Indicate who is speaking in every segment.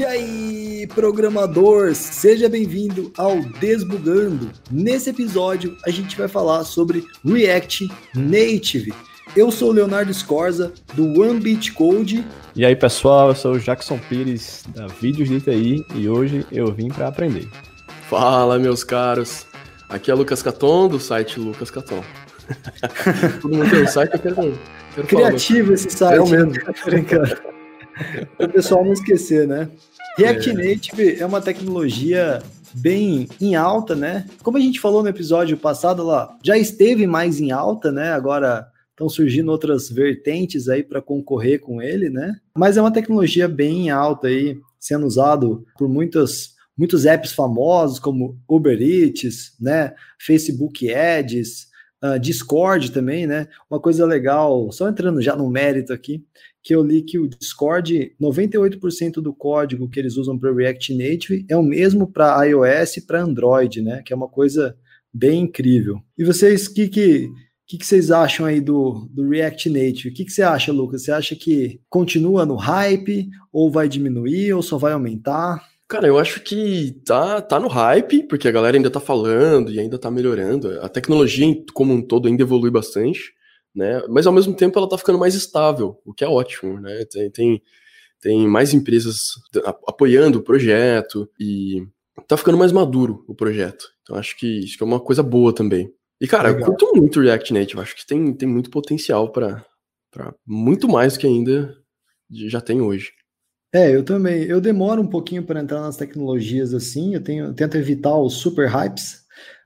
Speaker 1: E aí, programador, seja bem-vindo ao Desbugando. Nesse episódio, a gente vai falar sobre React Native. Eu sou o Leonardo Scorza, do One Beat Code.
Speaker 2: E aí, pessoal, eu sou o Jackson Pires, da Vídeos de TI, e hoje eu vim para aprender.
Speaker 3: Fala, meus caros. Aqui é Lucas Caton, do site Lucas Caton. Todo mundo tem um site, eu quero,
Speaker 1: quero Criativo falar, esse site. É o mesmo. o pessoal não esquecer, né? React é. Native é uma tecnologia bem em alta, né? Como a gente falou no episódio passado lá, já esteve mais em alta, né? Agora estão surgindo outras vertentes aí para concorrer com ele, né? Mas é uma tecnologia bem em alta aí, sendo usado por muitas muitos apps famosos como Uber Eats, né? Facebook Ads, uh, Discord também, né? Uma coisa legal, só entrando já no mérito aqui, que eu li que o Discord, 98% do código que eles usam para React Native é o mesmo para iOS e para Android, né? Que é uma coisa bem incrível. E vocês, que que que, que vocês acham aí do, do React Native? O que, que você acha, Lucas? Você acha que continua no hype, ou vai diminuir, ou só vai aumentar?
Speaker 3: Cara, eu acho que tá, tá no hype, porque a galera ainda tá falando e ainda tá melhorando. A tecnologia como um todo ainda evolui bastante né? Mas ao mesmo tempo ela está ficando mais estável, o que é ótimo, né? Tem, tem, tem mais empresas apoiando o projeto e está ficando mais maduro o projeto. Então acho que isso é uma coisa boa também. E cara, Legal. eu curto muito o React Native, acho que tem, tem muito potencial para muito mais do que ainda já tem hoje.
Speaker 1: É, eu também. Eu demoro um pouquinho para entrar nas tecnologias assim. Eu tenho, eu tento evitar os super hypes,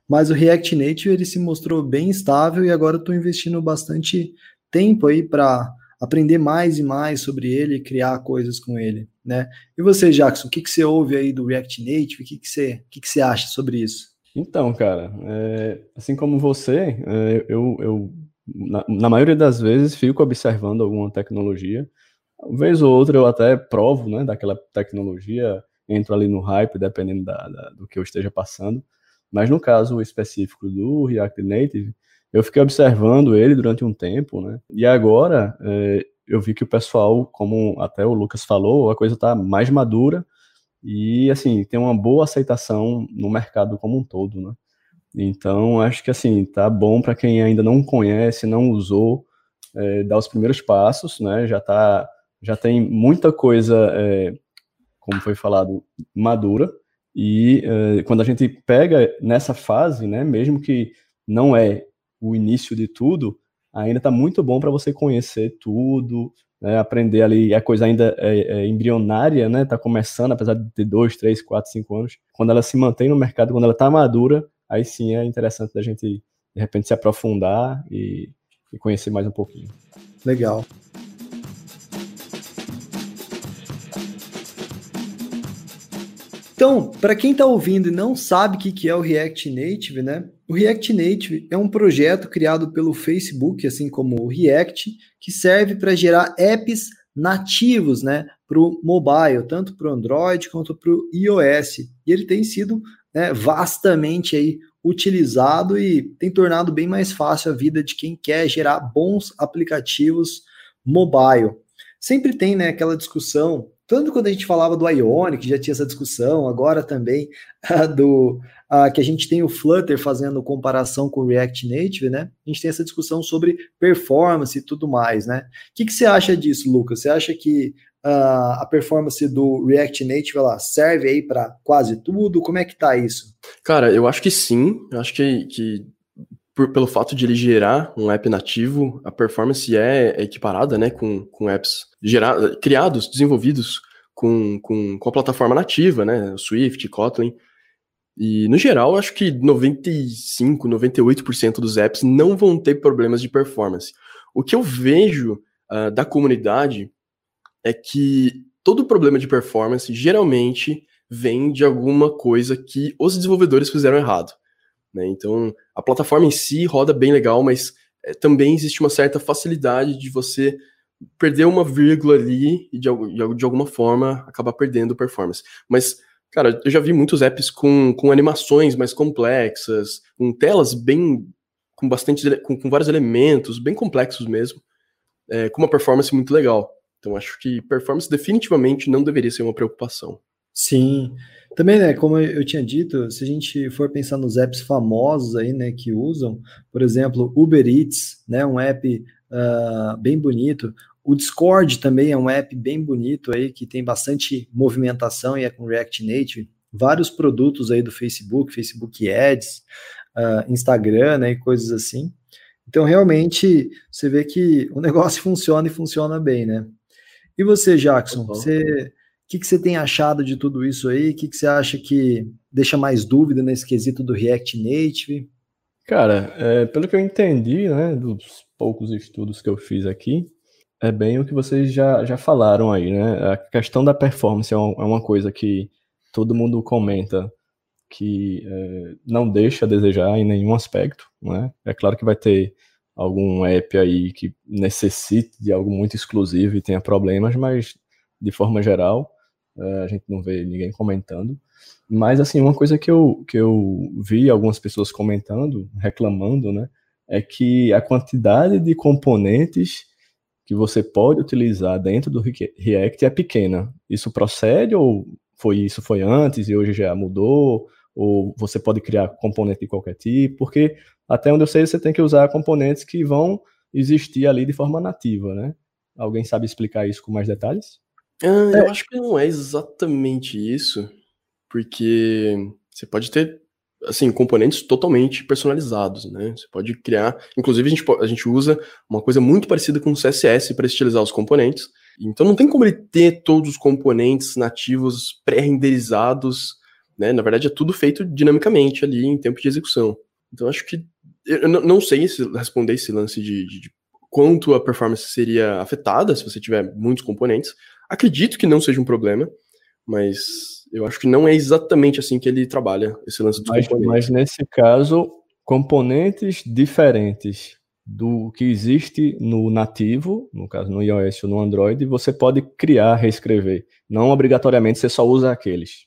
Speaker 1: mas o React Native ele se mostrou bem estável e agora estou investindo bastante tempo aí para aprender mais e mais sobre ele e criar coisas com ele, né? E você, Jackson, o que, que você ouve aí do React Native? O que, que, você, o que, que você acha sobre isso?
Speaker 2: Então, cara, é, assim como você, é, eu, eu na, na, maioria das vezes fico observando alguma tecnologia, uma vez ou outra eu até provo, né, daquela tecnologia, entro ali no hype, dependendo da, da, do que eu esteja passando, mas no caso específico do React Native, eu fiquei observando ele durante um tempo, né? E agora é, eu vi que o pessoal, como até o Lucas falou, a coisa está mais madura e assim tem uma boa aceitação no mercado como um todo, né? Então acho que assim tá bom para quem ainda não conhece, não usou, é, dar os primeiros passos, né? Já tá, já tem muita coisa, é, como foi falado, madura e uh, quando a gente pega nessa fase, né, mesmo que não é o início de tudo, ainda está muito bom para você conhecer tudo, né, aprender ali, a coisa ainda é, é embrionária, né, está começando, apesar de ter dois, três, quatro, cinco anos. Quando ela se mantém no mercado, quando ela está madura, aí sim é interessante da gente, de repente, se aprofundar e, e conhecer mais um pouquinho.
Speaker 1: Legal. Então, para quem está ouvindo e não sabe o que é o React Native, né? O React Native é um projeto criado pelo Facebook, assim como o React, que serve para gerar apps nativos, né, para o mobile, tanto para o Android quanto para o iOS. E ele tem sido né, vastamente aí utilizado e tem tornado bem mais fácil a vida de quem quer gerar bons aplicativos mobile. Sempre tem né, aquela discussão tanto quando a gente falava do Ionic, já tinha essa discussão, agora também do que a gente tem o Flutter fazendo comparação com o React Native, né? A gente tem essa discussão sobre performance e tudo mais, né? O que, que você acha disso, Lucas? Você acha que uh, a performance do React Native ela serve aí para quase tudo? Como é que tá isso?
Speaker 3: Cara, eu acho que sim. Eu acho que, que por, pelo fato de ele gerar um app nativo, a performance é, é equiparada né, com, com apps gerar, criados, desenvolvidos com, com, com a plataforma nativa, né, Swift, Kotlin. E, no geral, acho que 95, 98% dos apps não vão ter problemas de performance. O que eu vejo uh, da comunidade é que todo problema de performance geralmente vem de alguma coisa que os desenvolvedores fizeram errado. Né? Então, a plataforma em si roda bem legal, mas é, também existe uma certa facilidade de você perder uma vírgula ali e de, de alguma forma acabar perdendo performance. Mas, cara, eu já vi muitos apps com, com animações mais complexas, com telas bem. com bastante. com, com vários elementos, bem complexos mesmo, é, com uma performance muito legal. Então acho que performance definitivamente não deveria ser uma preocupação.
Speaker 1: Sim. Também, né, como eu tinha dito, se a gente for pensar nos apps famosos aí, né, que usam, por exemplo, Uber Eats, né, um app uh, bem bonito. O Discord também é um app bem bonito aí, que tem bastante movimentação e é com React Native. Vários produtos aí do Facebook, Facebook Ads, uh, Instagram, né, e coisas assim. Então, realmente, você vê que o negócio funciona e funciona bem, né? E você, Jackson, você que, que você tem achado de tudo isso aí? O que, que você acha que deixa mais dúvida nesse quesito do React Native?
Speaker 2: Cara, é, pelo que eu entendi, né, dos poucos estudos que eu fiz aqui, é bem o que vocês já, já falaram aí, né? A questão da performance é, é uma coisa que todo mundo comenta que é, não deixa a desejar em nenhum aspecto, né? É claro que vai ter algum app aí que necessite de algo muito exclusivo e tenha problemas, mas de forma geral, é, a gente não vê ninguém comentando. Mas, assim, uma coisa que eu, que eu vi algumas pessoas comentando, reclamando, né, é que a quantidade de componentes que você pode utilizar dentro do React é pequena. Isso procede ou foi isso foi antes e hoje já mudou? Ou você pode criar componente de qualquer tipo? Porque até onde eu sei você tem que usar componentes que vão existir ali de forma nativa, né? Alguém sabe explicar isso com mais detalhes?
Speaker 3: Ah, eu é. acho que não é exatamente isso, porque você pode ter assim componentes totalmente personalizados, né? Você pode criar, inclusive a gente, a gente usa uma coisa muito parecida com o CSS para estilizar os componentes. Então não tem como ele ter todos os componentes nativos pré-renderizados, né? Na verdade é tudo feito dinamicamente ali em tempo de execução. Então acho que eu não sei se responder esse lance de, de, de quanto a performance seria afetada se você tiver muitos componentes, Acredito que não seja um problema, mas eu acho que não é exatamente assim que ele trabalha esse lance dos
Speaker 2: mas,
Speaker 3: componentes.
Speaker 2: Mas nesse caso, componentes diferentes do que existe no nativo, no caso no iOS ou no Android, você pode criar, reescrever. Não obrigatoriamente você só usa aqueles.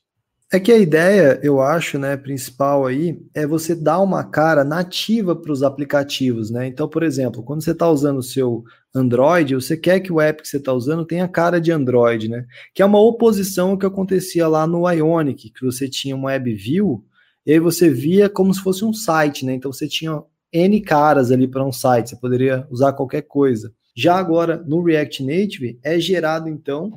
Speaker 1: É que a ideia, eu acho, né, principal aí, é você dar uma cara nativa para os aplicativos, né? Então, por exemplo, quando você está usando o seu Android, você quer que o app que você está usando tenha cara de Android, né? Que é uma oposição que acontecia lá no Ionic, que você tinha uma web view, e aí você via como se fosse um site, né? Então você tinha N caras ali para um site, você poderia usar qualquer coisa. Já agora, no React Native, é gerado, então,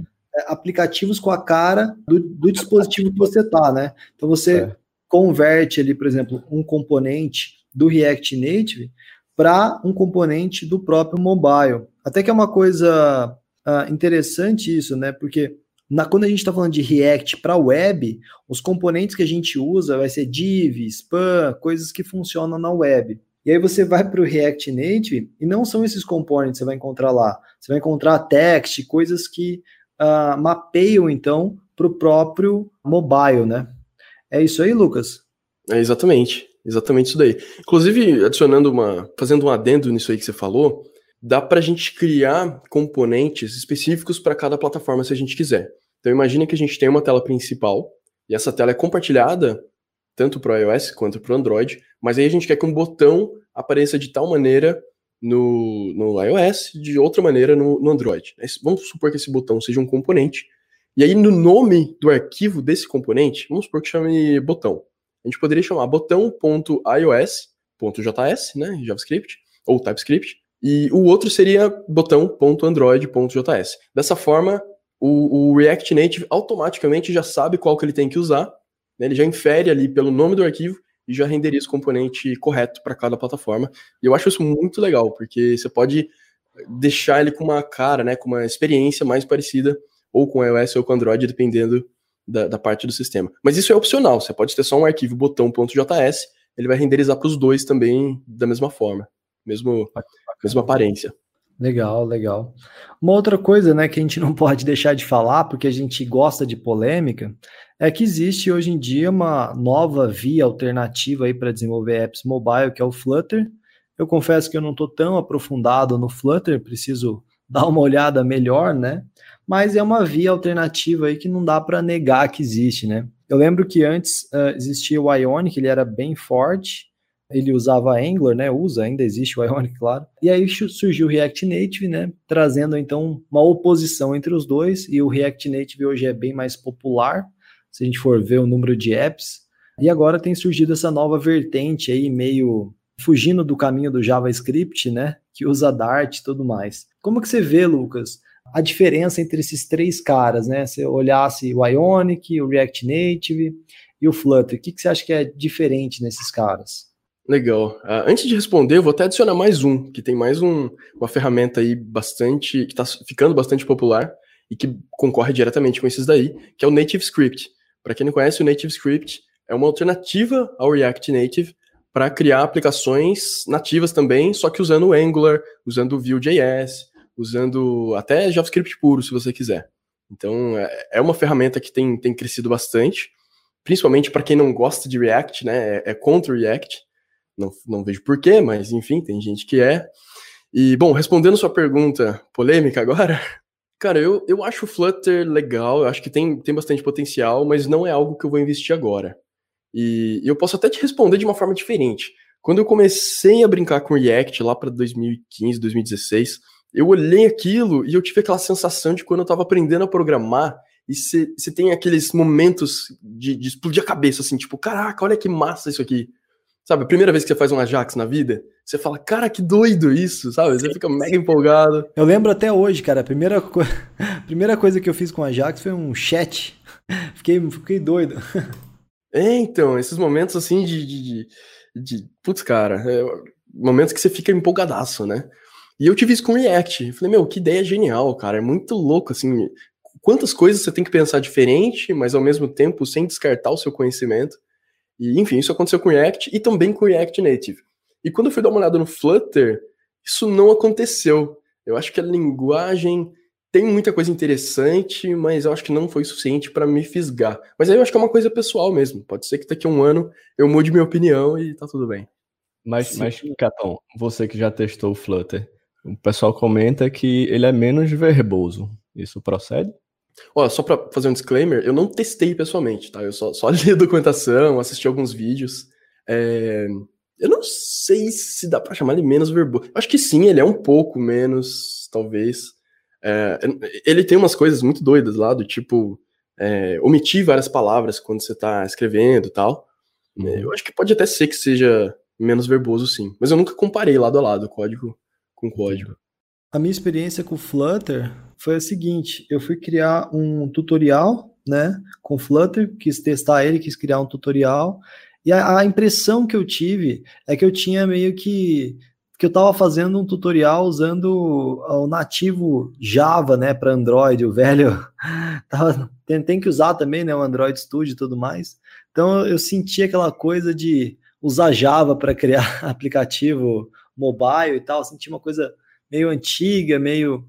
Speaker 1: aplicativos com a cara do, do dispositivo que você está, né? Então você é. converte ali, por exemplo, um componente do React Native para um componente do próprio mobile. Até que é uma coisa uh, interessante isso, né? Porque na, quando a gente está falando de React para web, os componentes que a gente usa vai ser div, span, coisas que funcionam na web. E aí você vai para o React Native e não são esses componentes que você vai encontrar lá. Você vai encontrar text, coisas que uh, mapeiam, então, para o próprio mobile, né? É isso aí, Lucas?
Speaker 3: É exatamente, exatamente isso daí. Inclusive, adicionando uma, fazendo um adendo nisso aí que você falou, dá para a gente criar componentes específicos para cada plataforma se a gente quiser. Então imagine que a gente tem uma tela principal e essa tela é compartilhada tanto para o iOS quanto para o Android, mas aí a gente quer que um botão apareça de tal maneira no, no iOS, de outra maneira no, no Android. Vamos supor que esse botão seja um componente, e aí no nome do arquivo desse componente, vamos supor que chame botão. A gente poderia chamar botão.ios.js, né, JavaScript, ou TypeScript, e o outro seria botão.android.js. Dessa forma, o, o, React Native automaticamente já sabe qual que ele tem que usar, né, ele já infere ali pelo nome do arquivo e já renderiza o componente correto para cada plataforma. E eu acho isso muito legal, porque você pode deixar ele com uma cara, né, com uma experiência mais parecida ou com iOS ou com Android, dependendo da, da parte do sistema. Mas isso é opcional, você pode ter só um arquivo botão.js, ele vai renderizar para os dois também da mesma forma, mesmo, mesma aparência.
Speaker 1: Legal, legal. Uma outra coisa, né, que a gente não pode deixar de falar, porque a gente gosta de polêmica, é que existe hoje em dia uma nova via alternativa aí para desenvolver apps mobile, que é o Flutter. Eu confesso que eu não estou tão aprofundado no Flutter, preciso dar uma olhada melhor, né? Mas é uma via alternativa aí que não dá para negar que existe, né? Eu lembro que antes uh, existia o Ionic, ele era bem forte, ele usava Angular, né? Usa, ainda existe o Ionic, claro. E aí surgiu o React Native, né? Trazendo então uma oposição entre os dois. E o React Native hoje é bem mais popular, se a gente for ver o número de apps. E agora tem surgido essa nova vertente aí, meio fugindo do caminho do JavaScript, né? Que usa Dart e tudo mais. Como que você vê, Lucas, a diferença entre esses três caras, né? Se olhasse o Ionic, o React Native e o Flutter, o que, que você acha que é diferente nesses caras?
Speaker 3: Legal. Uh, antes de responder, eu vou até adicionar mais um, que tem mais um, uma ferramenta aí bastante, que está ficando bastante popular e que concorre diretamente com esses daí, que é o Native Script. Para quem não conhece, o Native Script é uma alternativa ao React Native para criar aplicações nativas também, só que usando o Angular, usando o Vue.js, usando até JavaScript puro, se você quiser. Então, é, é uma ferramenta que tem, tem crescido bastante, principalmente para quem não gosta de React, né? É, é contra o React. Não, não vejo porquê, mas enfim, tem gente que é. E, bom, respondendo sua pergunta polêmica agora, cara, eu, eu acho o Flutter legal, eu acho que tem, tem bastante potencial, mas não é algo que eu vou investir agora. E, e eu posso até te responder de uma forma diferente. Quando eu comecei a brincar com React lá para 2015, 2016, eu olhei aquilo e eu tive aquela sensação de quando eu estava aprendendo a programar e você tem aqueles momentos de, de, explodir a cabeça, assim, tipo, caraca, olha que massa isso aqui. Sabe, a primeira vez que você faz um Ajax na vida, você fala, cara, que doido isso, sabe? Você fica mega empolgado.
Speaker 1: Eu lembro até hoje, cara, a primeira, co... a primeira coisa que eu fiz com o Ajax foi um chat. Fiquei, fiquei doido.
Speaker 3: É, então, esses momentos assim de. de, de, putz, cara, é, momentos que você fica empolgadaço, né? E eu tive isso com React. Eu falei, meu, que ideia genial, cara. É muito louco, assim. Quantas coisas você tem que pensar diferente, mas ao mesmo tempo sem descartar o seu conhecimento. E, enfim, isso aconteceu com React e também com React Native. E quando eu fui dar uma olhada no Flutter, isso não aconteceu. Eu acho que a linguagem tem muita coisa interessante, mas eu acho que não foi suficiente para me fisgar. Mas aí eu acho que é uma coisa pessoal mesmo. Pode ser que daqui a um ano eu mude minha opinião e tá tudo bem.
Speaker 2: Mas, mas Capão, você que já testou o Flutter, o pessoal comenta que ele é menos verboso. Isso procede?
Speaker 3: Olha, só para fazer um disclaimer, eu não testei pessoalmente, tá? Eu só, só li a documentação, assisti alguns vídeos. É... Eu não sei se dá para chamar ele menos verboso. Acho que sim, ele é um pouco menos, talvez. É... Ele tem umas coisas muito doidas lá, do tipo é... omitir várias palavras quando você tá escrevendo e tal. Uhum. Eu acho que pode até ser que seja menos verboso, sim. Mas eu nunca comparei lado a lado código com código.
Speaker 1: A minha experiência com o Flutter foi a seguinte: eu fui criar um tutorial, né, com Flutter, quis testar ele, quis criar um tutorial, e a, a impressão que eu tive é que eu tinha meio que que eu estava fazendo um tutorial usando o nativo Java, né, para Android, o velho tava, tem, tem, que usar também, né, o Android Studio e tudo mais. Então eu senti aquela coisa de usar Java para criar aplicativo mobile e tal, senti uma coisa meio antiga, meio.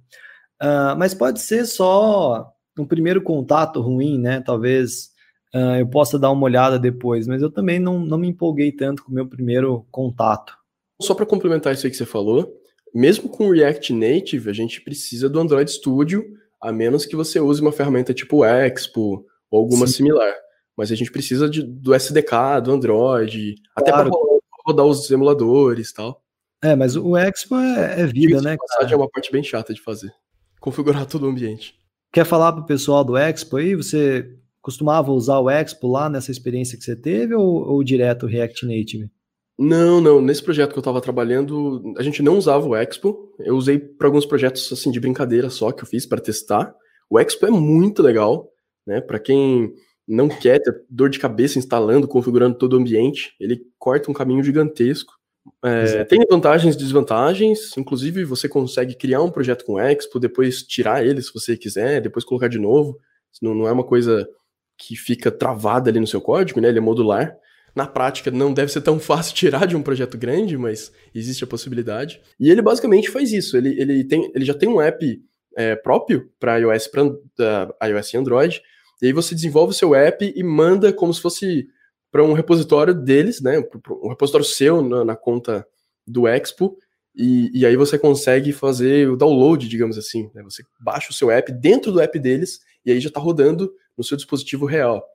Speaker 1: Uh, mas pode ser só um primeiro contato ruim, né? Talvez uh, eu possa dar uma olhada depois, mas eu também não, não me empolguei tanto com o meu primeiro contato.
Speaker 3: Só para complementar isso aí que você falou, mesmo com o React Native, a gente precisa do Android Studio, a menos que você use uma ferramenta tipo Expo ou alguma Sim. similar. Mas a gente precisa de, do SDK, do Android, claro. até para rodar, os emuladores e tal.
Speaker 1: É, mas o Expo é, é vida, né?
Speaker 3: é uma parte bem chata de fazer. Configurar todo o ambiente.
Speaker 1: Quer falar pro pessoal do Expo aí? Você costumava usar o Expo lá nessa experiência que você teve ou, ou direto o React Native?
Speaker 3: Não, não. Nesse projeto que eu estava trabalhando, a gente não usava o Expo. Eu usei para alguns projetos assim de brincadeira só que eu fiz para testar. O Expo é muito legal, né? Para quem não quer ter dor de cabeça instalando, configurando todo o ambiente, ele corta um caminho gigantesco. É, tem vantagens e desvantagens, inclusive você consegue criar um projeto com Expo, depois tirar ele se você quiser, depois colocar de novo. Não, não é uma coisa que fica travada ali no seu código, né? Ele é modular. Na prática, não deve ser tão fácil tirar de um projeto grande, mas existe a possibilidade. E ele basicamente faz isso. Ele, ele, tem, ele já tem um app é, próprio para iOS, pra, uh, iOS e Android. E aí você desenvolve o seu app e manda como se fosse para um repositório deles, né? Um repositório seu na, na conta do Expo, e, e, aí você consegue fazer o download, digamos assim. Né? Você baixa o seu app dentro do app deles, e aí já está rodando no seu dispositivo real.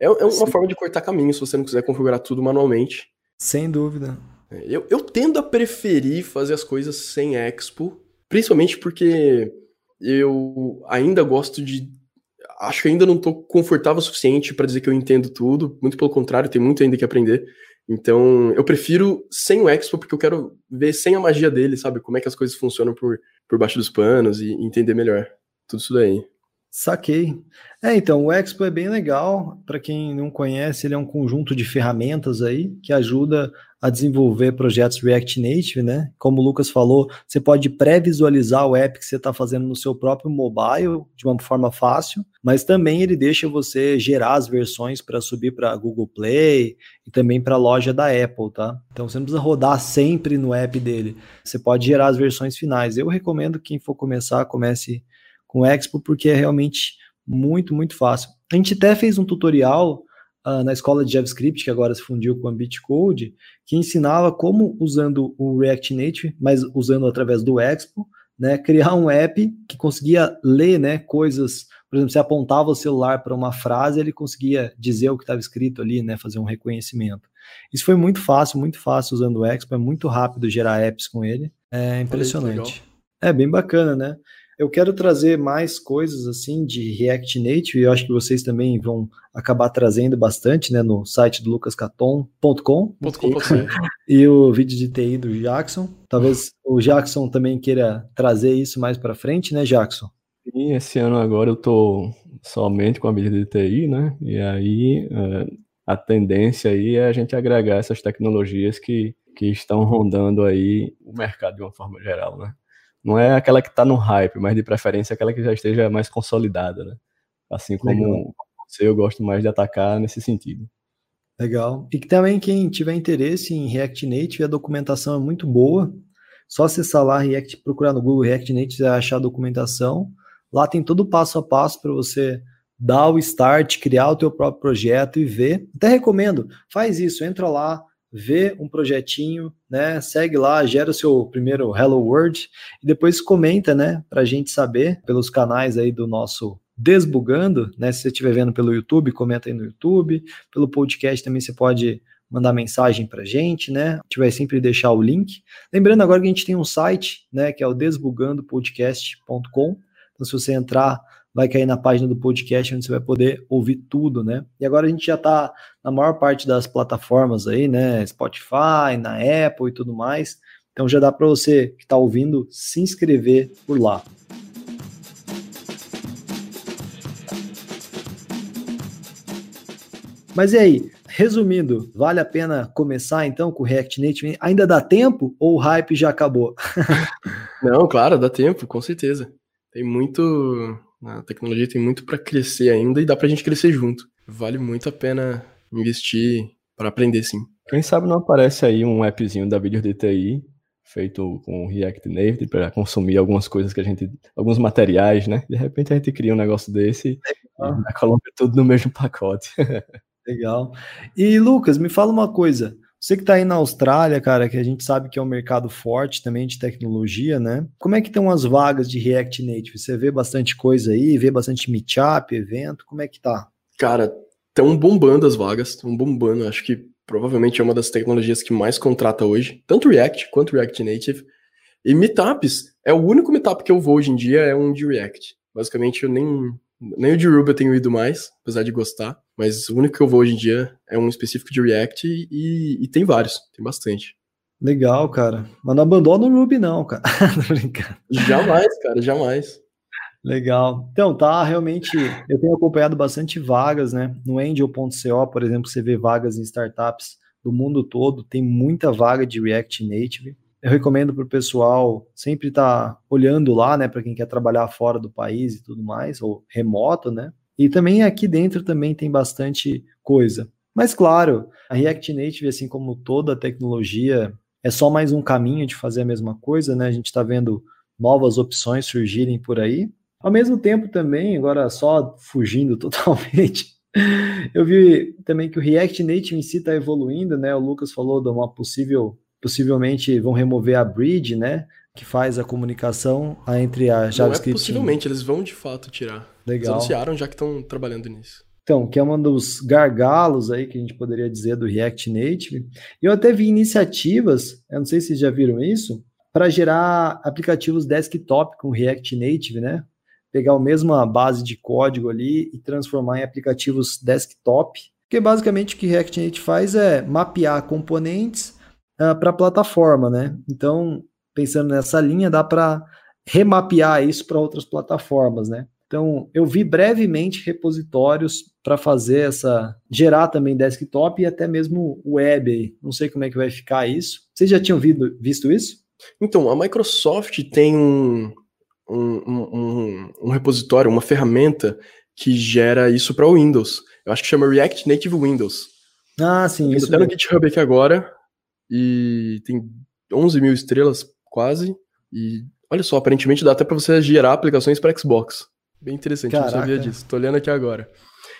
Speaker 3: É, é uma Sim. forma de cortar caminho se você não quiser configurar tudo manualmente.
Speaker 1: Sem dúvida.
Speaker 3: É, eu, eu tendo a preferir fazer as coisas sem Expo, principalmente porque eu ainda gosto de. Acho que ainda não estou confortável o suficiente para dizer que eu entendo tudo, muito pelo contrário, tem muito ainda que aprender. Então, eu prefiro sem o Expo, porque eu quero ver sem a magia dele, sabe? Como é que as coisas funcionam por, por baixo dos panos e entender melhor tudo isso daí.
Speaker 1: Saquei. É, então, o Expo é bem legal. Para quem não conhece, ele é um conjunto de ferramentas aí que ajuda a desenvolver projetos React Native, né? Como o Lucas falou, você pode pré-visualizar o app que você está fazendo no seu próprio mobile de uma forma fácil, mas também ele deixa você gerar as versões para subir para Google Play e também para a loja da Apple, tá? Então você não precisa rodar sempre no app dele. Você pode gerar as versões finais. Eu recomendo que quem for começar, comece com o Expo, porque é realmente muito, muito fácil. A gente até fez um tutorial uh, na escola de JavaScript, que agora se fundiu com a Bitcode, que ensinava como, usando o React Native, mas usando através do Expo, né, criar um app que conseguia ler né, coisas. Por exemplo, você apontava o celular para uma frase, ele conseguia dizer o que estava escrito ali, né, fazer um reconhecimento. Isso foi muito fácil, muito fácil usando o Expo, é muito rápido gerar apps com ele. É impressionante. É bem bacana, né? Eu quero trazer mais coisas assim de React Native, e eu acho que vocês também vão acabar trazendo bastante, né, no site do lucascaton.com e o vídeo de TI do Jackson. Talvez o Jackson também queira trazer isso mais para frente, né, Jackson?
Speaker 2: Sim, esse ano agora eu tô somente com a mídia de TI, né? E aí é, a tendência aí é a gente agregar essas tecnologias que, que estão rondando aí o mercado de uma forma geral, né? Não é aquela que está no hype, mas de preferência aquela que já esteja mais consolidada, né? Assim como Legal. você, eu gosto mais de atacar nesse sentido.
Speaker 1: Legal. E que também quem tiver interesse em React Native, a documentação é muito boa. Só acessar lá React, procurar no Google React Native e achar a documentação. Lá tem todo o passo a passo para você dar o start, criar o teu próprio projeto e ver. Até recomendo, faz isso, entra lá, vê um projetinho, né? Segue lá, gera o seu primeiro Hello World e depois comenta, né? Para a gente saber pelos canais aí do nosso Desbugando, né? Se você estiver vendo pelo YouTube, comenta aí no YouTube. Pelo podcast também você pode mandar mensagem para gente, né? A gente vai sempre deixar o link. Lembrando agora que a gente tem um site, né? Que é o desbugandopodcast.com. Então, se você entrar vai cair na página do podcast, onde você vai poder ouvir tudo, né? E agora a gente já está na maior parte das plataformas aí, né? Spotify, na Apple e tudo mais. Então já dá para você que está ouvindo se inscrever por lá. Mas e aí? Resumindo, vale a pena começar então com o React Native? Ainda dá tempo ou o hype já acabou?
Speaker 3: Não, claro, dá tempo, com certeza. Tem muito, a tecnologia tem muito para crescer ainda e dá para a gente crescer junto. Vale muito a pena investir para aprender, sim.
Speaker 2: Quem sabe não aparece aí um appzinho da Vídeo DTI feito com React Native para consumir algumas coisas que a gente, alguns materiais, né? De repente a gente cria um negócio desse Legal. e coloca tudo no mesmo pacote.
Speaker 1: Legal. E Lucas, me fala uma coisa. Você que está aí na Austrália, cara, que a gente sabe que é um mercado forte também de tecnologia, né? Como é que estão as vagas de React Native? Você vê bastante coisa aí, vê bastante meetup, evento, como é que tá?
Speaker 3: Cara, estão bombando as vagas, estão bombando. Acho que provavelmente é uma das tecnologias que mais contrata hoje, tanto React quanto React Native. E meetups, é o único meetup que eu vou hoje em dia é um de React. Basicamente, eu nem nem o de Ruby eu tenho ido mais, apesar de gostar. Mas o único que eu vou hoje em dia é um específico de React e, e tem vários, tem bastante.
Speaker 1: Legal, cara. Mas não abandona o Ruby, não, cara.
Speaker 3: Tô brincando. Jamais, cara, jamais.
Speaker 1: Legal. Então, tá, realmente, eu tenho acompanhado bastante vagas, né? No Angel.co, por exemplo, você vê vagas em startups do mundo todo, tem muita vaga de React Native eu recomendo para o pessoal sempre estar tá olhando lá, né, para quem quer trabalhar fora do país e tudo mais, ou remoto, né? E também aqui dentro também tem bastante coisa. Mas claro, a React Native, assim como toda a tecnologia, é só mais um caminho de fazer a mesma coisa, né? A gente está vendo novas opções surgirem por aí. Ao mesmo tempo também, agora só fugindo totalmente, eu vi também que o React Native em si está evoluindo, né? O Lucas falou de uma possível possivelmente vão remover a bridge, né? Que faz a comunicação entre a JavaScript.
Speaker 3: Não é possivelmente, eles vão de fato tirar.
Speaker 1: Legal.
Speaker 3: Eles anunciaram já que estão trabalhando nisso.
Speaker 1: Então, que é um dos gargalos aí que a gente poderia dizer do React Native. Eu até vi iniciativas, eu não sei se vocês já viram isso, para gerar aplicativos desktop com React Native, né? Pegar a mesma base de código ali e transformar em aplicativos desktop. Porque basicamente o que React Native faz é mapear componentes uh, ah, para a plataforma, né? Então, pensando nessa linha, dá para remapear isso para outras plataformas, né? Então, eu vi brevemente repositórios para fazer essa, gerar também desktop e até mesmo web. Não sei como é que vai ficar isso. Vocês já tinham visto, visto isso?
Speaker 3: Então, a Microsoft tem um, um, um, um repositório, uma ferramenta que gera isso para o Windows. Eu acho que chama React Native Windows.
Speaker 1: Ah, sim.
Speaker 3: Eu estou no GitHub aqui agora e tem 11 mil estrelas quase. E olha só, aparentemente dá até para você gerar aplicações para Xbox. Bem interessante, Caraca. não sabia disso. Estou olhando aqui agora.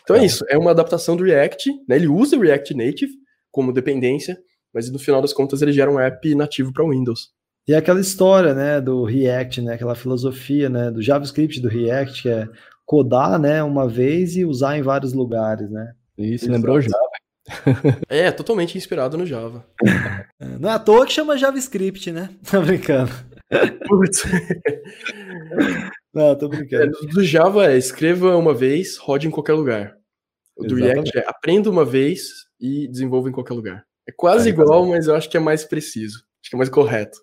Speaker 3: Então é. é isso, é uma adaptação do React, né? Ele usa o React Native como dependência, mas no final das contas ele gera um app nativo para Windows.
Speaker 1: E é aquela história, né, do React, né, aquela filosofia, né, do JavaScript do React, que é codar, né, uma vez e usar em vários lugares, né?
Speaker 2: Isso, lembrou Java.
Speaker 3: É, totalmente inspirado no Java.
Speaker 1: Não é à toa que chama JavaScript, né? Tô brincando. Putz.
Speaker 3: Não, tô brincando. É, do Java é escreva uma vez, rode em qualquer lugar. O do Exatamente. React é aprenda uma vez e desenvolva em qualquer lugar. É quase é, igual, mas eu acho que é mais preciso. Acho que é mais correto.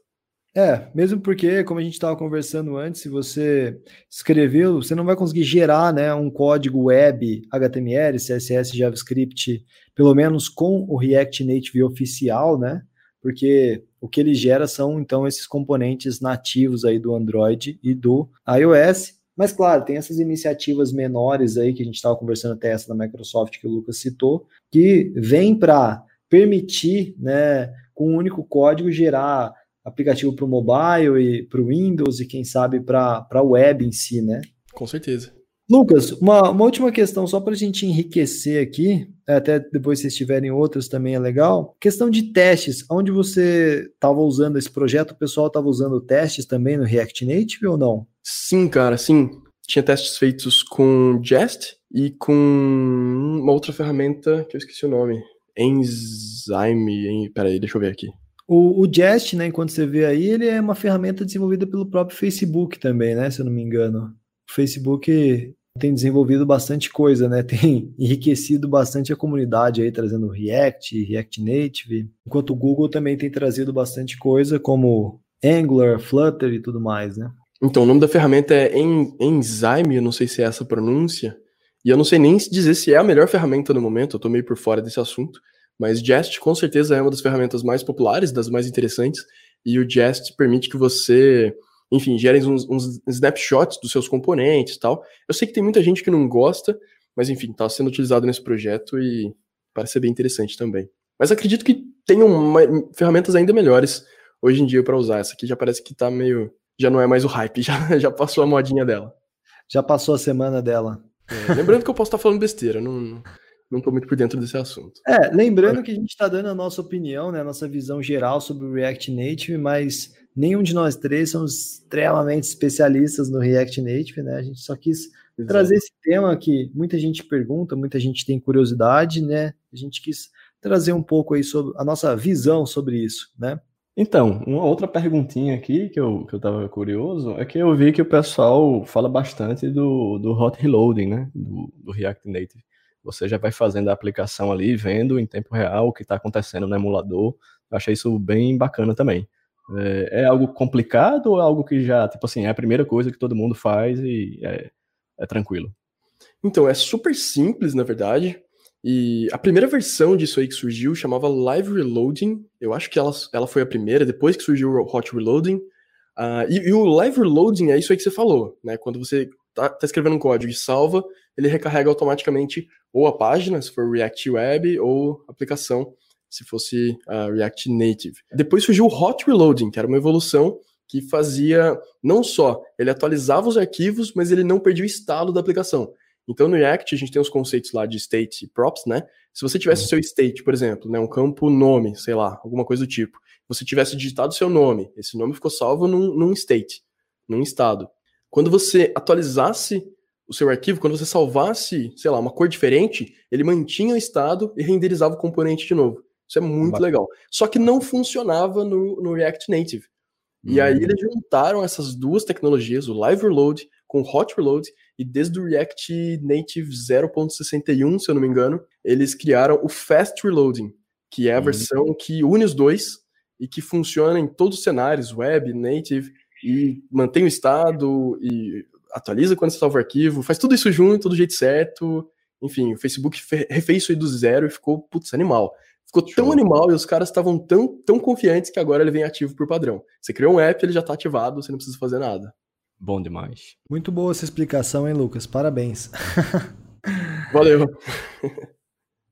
Speaker 1: É, mesmo porque, como a gente estava conversando antes, se você escreveu, você não vai conseguir gerar né, um código web HTML, CSS, JavaScript, pelo menos com o React Native oficial, né? Porque o que ele gera são, então, esses componentes nativos aí do Android e do iOS. Mas, claro, tem essas iniciativas menores aí que a gente estava conversando até essa da Microsoft que o Lucas citou, que vem para permitir, né, com um único código, gerar aplicativo para o mobile e para o Windows e quem sabe para a web em si, né?
Speaker 3: Com certeza.
Speaker 1: Lucas, uma, uma última questão só para a gente enriquecer aqui, até depois se tiverem outras também é legal. Questão de testes, onde você estava usando esse projeto, o pessoal estava usando testes também no React Native ou não?
Speaker 3: Sim, cara, sim. Tinha testes feitos com Jest e com uma outra ferramenta que eu esqueci o nome. Enzyme. Peraí, deixa eu ver aqui.
Speaker 1: O, o Jest, né, enquanto você vê aí, ele é uma ferramenta desenvolvida pelo próprio Facebook também, né, se eu não me engano. O Facebook tem desenvolvido bastante coisa, né, tem enriquecido bastante a comunidade aí, trazendo React, React Native, enquanto o Google também tem trazido bastante coisa, como Angular, Flutter e tudo mais, né.
Speaker 3: Então, o nome da ferramenta é Enzyme, eu não sei se é essa pronúncia, e eu não sei nem dizer se é a melhor ferramenta no momento, eu tô meio por fora desse assunto, mas Jest com certeza é uma das ferramentas mais populares, das mais interessantes, e o Jest permite que você, enfim, gere uns, uns snapshots dos seus componentes e tal. Eu sei que tem muita gente que não gosta, mas enfim, está sendo utilizado nesse projeto e parece ser bem interessante também. Mas acredito que tenham uma, ferramentas ainda melhores hoje em dia para usar. Essa aqui já parece que está meio. Já não é mais o hype, já, já passou a modinha dela.
Speaker 1: Já passou a semana dela.
Speaker 3: É, lembrando que eu posso estar falando besteira, não, não estou muito por dentro desse assunto.
Speaker 1: É, lembrando que a gente está dando a nossa opinião, né, a nossa visão geral sobre o React Native, mas nenhum de nós três somos extremamente especialistas no React Native, né? A gente só quis Exato. trazer esse tema que muita gente pergunta, muita gente tem curiosidade, né? A gente quis trazer um pouco aí sobre a nossa visão sobre isso, né?
Speaker 2: Então, uma outra perguntinha aqui que eu, que eu tava curioso é que eu vi que o pessoal fala bastante do, do hot reloading, né? Do, do React Native. Você já vai fazendo a aplicação ali, vendo em tempo real o que está acontecendo no emulador. Eu achei isso bem bacana também. É, é, algo complicado ou é algo que já, tipo assim, é a primeira coisa que todo mundo faz e é, é tranquilo?
Speaker 3: Então, é super simples, na verdade. E a primeira versão disso aí que surgiu chamava Live Reloading. Eu acho que ela, ela foi a primeira, depois que surgiu o Hot Reloading. Uh, e, e, o Live Reloading é isso aí que você falou, né? Quando você tá, tá escrevendo um código e salva, ele recarrega automaticamente ou a página, se for React Web, ou aplicação, se fosse uh, React Native. Depois surgiu o Hot Reloading, que era uma evolução que fazia não só ele atualizava os arquivos, mas ele não perdia o estado da aplicação. Então no React a gente tem os conceitos lá de state e props, né? Se você tivesse o seu state, por exemplo, né, um campo nome, sei lá, alguma coisa do tipo, você tivesse digitado seu nome, esse nome ficou salvo num, num state, num estado. Quando você atualizasse o seu arquivo, quando você salvasse, sei lá, uma cor diferente, ele mantinha o estado e renderizava o componente de novo. Isso é muito legal. Só que não funcionava no, no React Native. E aí uhum. eles juntaram essas duas tecnologias, o Live Reload com o Hot Reload, e desde o React Native 0.61, se eu não me engano, eles criaram o Fast Reloading, que é a uhum. versão que une os dois e que funciona em todos os cenários, web, native, e mantém o estado, e atualiza quando você salva o arquivo, faz tudo isso junto, do jeito certo. Enfim, o Facebook refez isso aí do zero e ficou, putz, animal. Ficou Show. tão animal e os caras estavam tão, tão confiantes que agora ele vem ativo por padrão. Você criou um app, ele já está ativado, você não precisa fazer nada.
Speaker 2: Bom demais.
Speaker 1: Muito boa essa explicação, hein, Lucas? Parabéns.
Speaker 3: Valeu.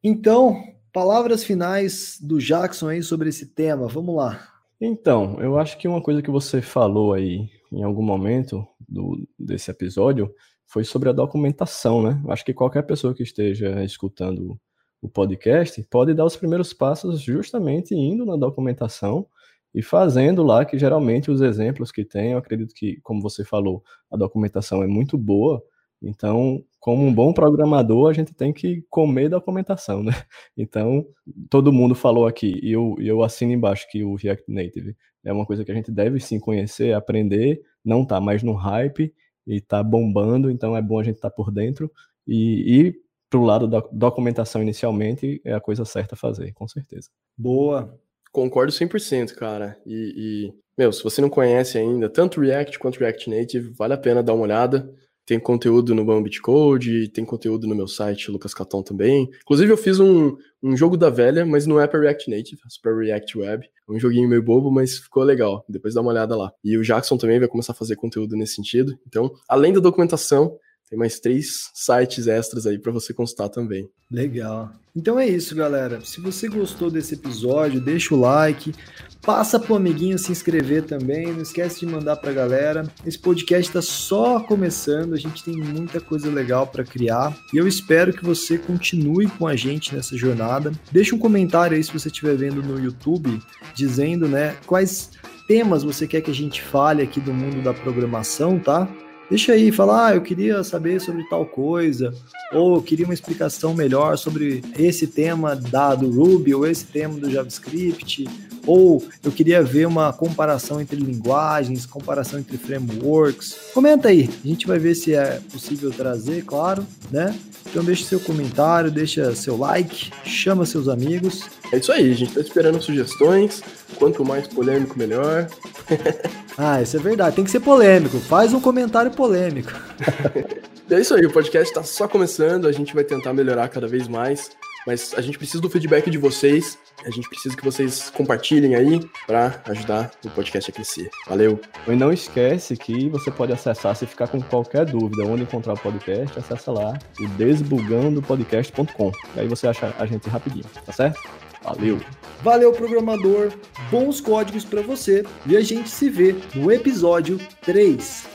Speaker 1: então, palavras finais do Jackson aí sobre esse tema. Vamos lá.
Speaker 2: Então, eu acho que uma coisa que você falou aí em algum momento do, desse episódio foi sobre a documentação, né? Acho que qualquer pessoa que esteja escutando o podcast pode dar os primeiros passos justamente indo na documentação e fazendo lá, que geralmente os exemplos que tem, eu acredito que, como você falou, a documentação é muito boa, então, como um bom programador, a gente tem que comer documentação, né? Então, todo mundo falou aqui, e eu, eu assino embaixo que o React Native é uma coisa que a gente deve sim conhecer, aprender, não tá mais no hype e tá bombando, então é bom a gente estar tá por dentro e ir para o lado da documentação inicialmente é a coisa certa a fazer, com certeza.
Speaker 1: Boa.
Speaker 3: Concordo 100%, cara. E, e, meu, se você não conhece ainda tanto React quanto React Native, vale a pena dar uma olhada. Tem conteúdo no Bambit Code, tem conteúdo no meu site, Lucas Caton também. Inclusive, eu fiz um, um jogo da velha, mas não é para React Native, é para React Web. Um joguinho meio bobo, mas ficou legal. Depois dá uma olhada lá. E o Jackson também vai começar a fazer conteúdo nesse sentido. Então, além da documentação, tem mais três sites extras aí para você consultar também.
Speaker 1: Legal. Então é isso, galera. Se você gostou desse episódio, deixa o like, passa pro amiguinho se inscrever também, não esquece de mandar pra galera. Esse podcast está só começando, a gente tem muita coisa legal para criar e eu espero que você continue com a gente nessa jornada. Deixa um comentário aí se você estiver vendo no YouTube, dizendo, né, quais temas você quer que a gente fale aqui do mundo da programação, tá? Deixa aí, fala, ah, eu queria saber sobre tal coisa, ou eu queria uma explicação melhor sobre esse tema da, do Ruby, ou esse tema do JavaScript, ou eu queria ver uma comparação entre linguagens, comparação entre frameworks. Comenta aí, a gente vai ver se é possível trazer, claro, né? Então deixe seu comentário, deixa seu like, chama seus amigos.
Speaker 3: É isso aí, a gente tá esperando sugestões. Quanto mais polêmico, melhor.
Speaker 1: ah, isso é verdade. Tem que ser polêmico. Faz um comentário polêmico.
Speaker 3: é isso aí, o podcast está só começando. A gente vai tentar melhorar cada vez mais. Mas a gente precisa do feedback de vocês. A gente precisa que vocês compartilhem aí para ajudar o podcast a crescer. Valeu!
Speaker 2: E não esquece que você pode acessar, se ficar com qualquer dúvida onde encontrar o podcast, acessa lá o desbugandopodcast.com. Aí você acha a gente rapidinho, tá certo? Valeu!
Speaker 1: Valeu, programador! Bons códigos para você e a gente se vê no episódio 3.